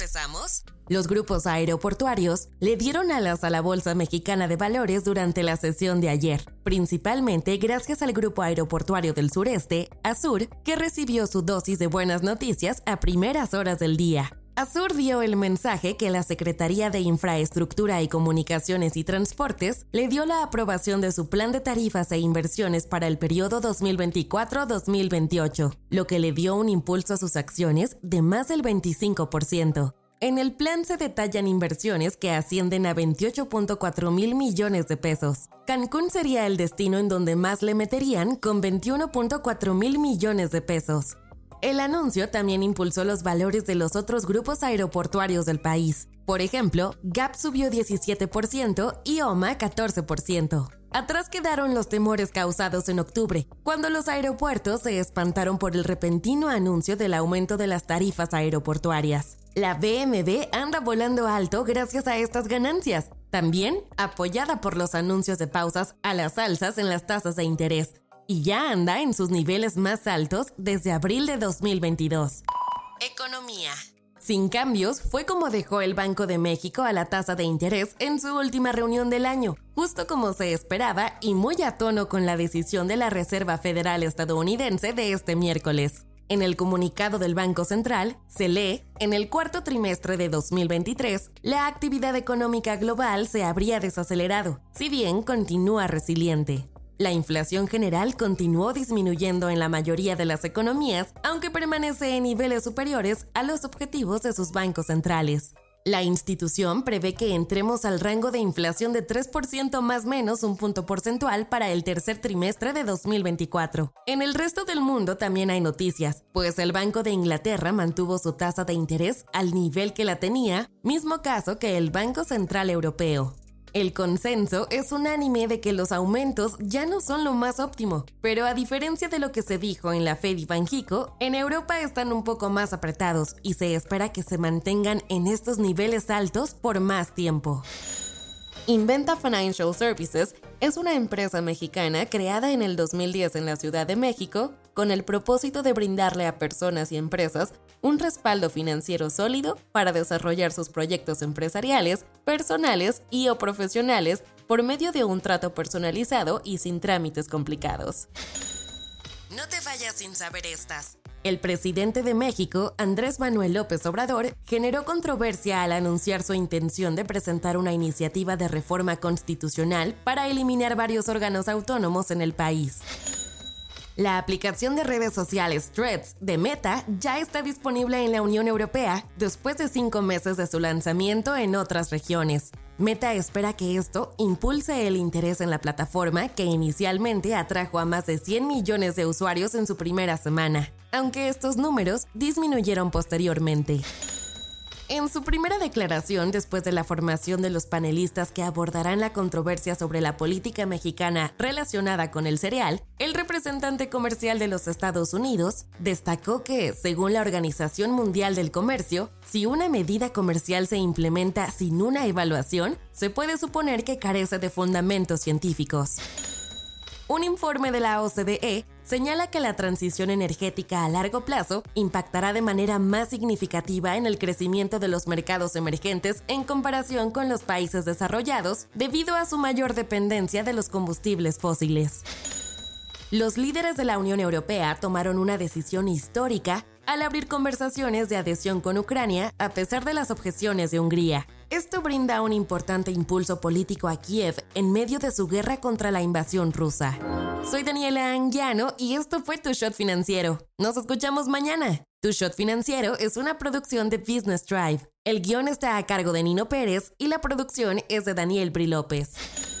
¿Con qué empezamos? Los grupos aeroportuarios le dieron alas a la Bolsa Mexicana de Valores durante la sesión de ayer, principalmente gracias al Grupo Aeroportuario del Sureste, Azur, que recibió su dosis de buenas noticias a primeras horas del día. Azur dio el mensaje que la Secretaría de Infraestructura y Comunicaciones y Transportes le dio la aprobación de su plan de tarifas e inversiones para el periodo 2024-2028, lo que le dio un impulso a sus acciones de más del 25%. En el plan se detallan inversiones que ascienden a 28.4 mil millones de pesos. Cancún sería el destino en donde más le meterían con 21.4 mil millones de pesos. El anuncio también impulsó los valores de los otros grupos aeroportuarios del país. Por ejemplo, Gap subió 17% y OMA 14%. Atrás quedaron los temores causados en octubre, cuando los aeropuertos se espantaron por el repentino anuncio del aumento de las tarifas aeroportuarias. La BMB anda volando alto gracias a estas ganancias, también apoyada por los anuncios de pausas a las alzas en las tasas de interés, y ya anda en sus niveles más altos desde abril de 2022. Economía. Sin cambios, fue como dejó el Banco de México a la tasa de interés en su última reunión del año, justo como se esperaba y muy a tono con la decisión de la Reserva Federal estadounidense de este miércoles. En el comunicado del Banco Central se lee, en el cuarto trimestre de 2023, la actividad económica global se habría desacelerado, si bien continúa resiliente. La inflación general continuó disminuyendo en la mayoría de las economías, aunque permanece en niveles superiores a los objetivos de sus bancos centrales. La institución prevé que entremos al rango de inflación de 3% más menos un punto porcentual para el tercer trimestre de 2024. En el resto del mundo también hay noticias, pues el Banco de Inglaterra mantuvo su tasa de interés al nivel que la tenía, mismo caso que el Banco Central Europeo. El consenso es unánime de que los aumentos ya no son lo más óptimo, pero a diferencia de lo que se dijo en la Fed y Banjico, en Europa están un poco más apretados y se espera que se mantengan en estos niveles altos por más tiempo. Inventa Financial Services es una empresa mexicana creada en el 2010 en la Ciudad de México con el propósito de brindarle a personas y empresas un respaldo financiero sólido para desarrollar sus proyectos empresariales, personales y o profesionales por medio de un trato personalizado y sin trámites complicados. No te vayas sin saber estas. El presidente de México, Andrés Manuel López Obrador, generó controversia al anunciar su intención de presentar una iniciativa de reforma constitucional para eliminar varios órganos autónomos en el país. La aplicación de redes sociales Threads de Meta ya está disponible en la Unión Europea después de cinco meses de su lanzamiento en otras regiones. Meta espera que esto impulse el interés en la plataforma que inicialmente atrajo a más de 100 millones de usuarios en su primera semana, aunque estos números disminuyeron posteriormente. En su primera declaración después de la formación de los panelistas que abordarán la controversia sobre la política mexicana relacionada con el cereal, el representante comercial de los Estados Unidos destacó que, según la Organización Mundial del Comercio, si una medida comercial se implementa sin una evaluación, se puede suponer que carece de fundamentos científicos. Un informe de la OCDE señala que la transición energética a largo plazo impactará de manera más significativa en el crecimiento de los mercados emergentes en comparación con los países desarrollados debido a su mayor dependencia de los combustibles fósiles. Los líderes de la Unión Europea tomaron una decisión histórica al abrir conversaciones de adhesión con Ucrania a pesar de las objeciones de Hungría. Esto brinda un importante impulso político a Kiev en medio de su guerra contra la invasión rusa. Soy Daniela Anguiano y esto fue Tu Shot Financiero. Nos escuchamos mañana. Tu Shot Financiero es una producción de Business Drive. El guion está a cargo de Nino Pérez y la producción es de Daniel Bri López.